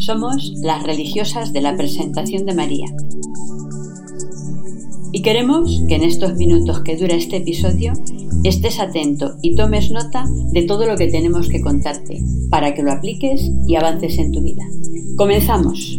Somos las religiosas de la presentación de María. Y queremos que en estos minutos que dura este episodio estés atento y tomes nota de todo lo que tenemos que contarte para que lo apliques y avances en tu vida. Comenzamos.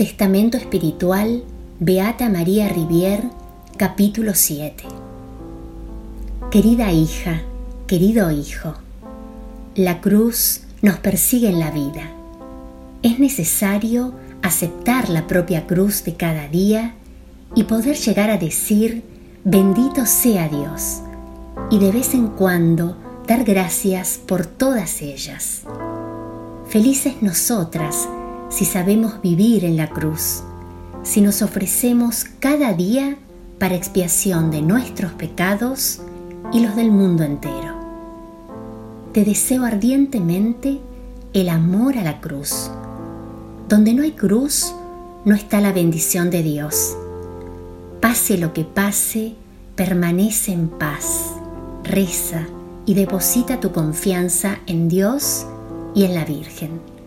Testamento Espiritual Beata María Rivier, capítulo 7. Querida hija, querido hijo, la cruz nos persigue en la vida. Es necesario aceptar la propia cruz de cada día y poder llegar a decir, bendito sea Dios, y de vez en cuando dar gracias por todas ellas. Felices nosotras si sabemos vivir en la cruz, si nos ofrecemos cada día para expiación de nuestros pecados y los del mundo entero. Te deseo ardientemente el amor a la cruz. Donde no hay cruz, no está la bendición de Dios. Pase lo que pase, permanece en paz, reza y deposita tu confianza en Dios y en la Virgen.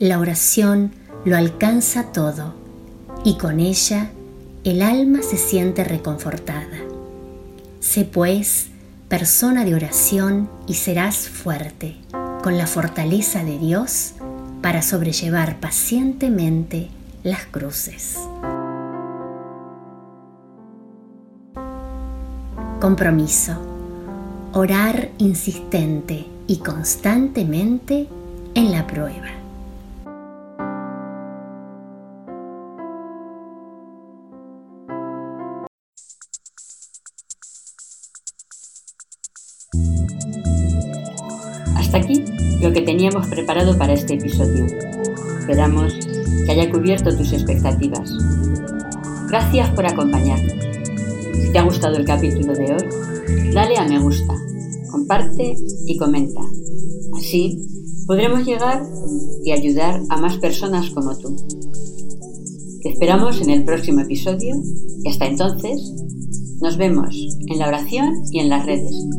La oración lo alcanza todo y con ella el alma se siente reconfortada. Sé pues persona de oración y serás fuerte, con la fortaleza de Dios para sobrellevar pacientemente las cruces. Compromiso. Orar insistente y constantemente en la prueba. Hasta aquí lo que teníamos preparado para este episodio. Esperamos que haya cubierto tus expectativas. Gracias por acompañarnos. Si te ha gustado el capítulo de hoy, dale a me gusta, comparte y comenta. Así podremos llegar y ayudar a más personas como tú. Te esperamos en el próximo episodio y hasta entonces nos vemos en la oración y en las redes.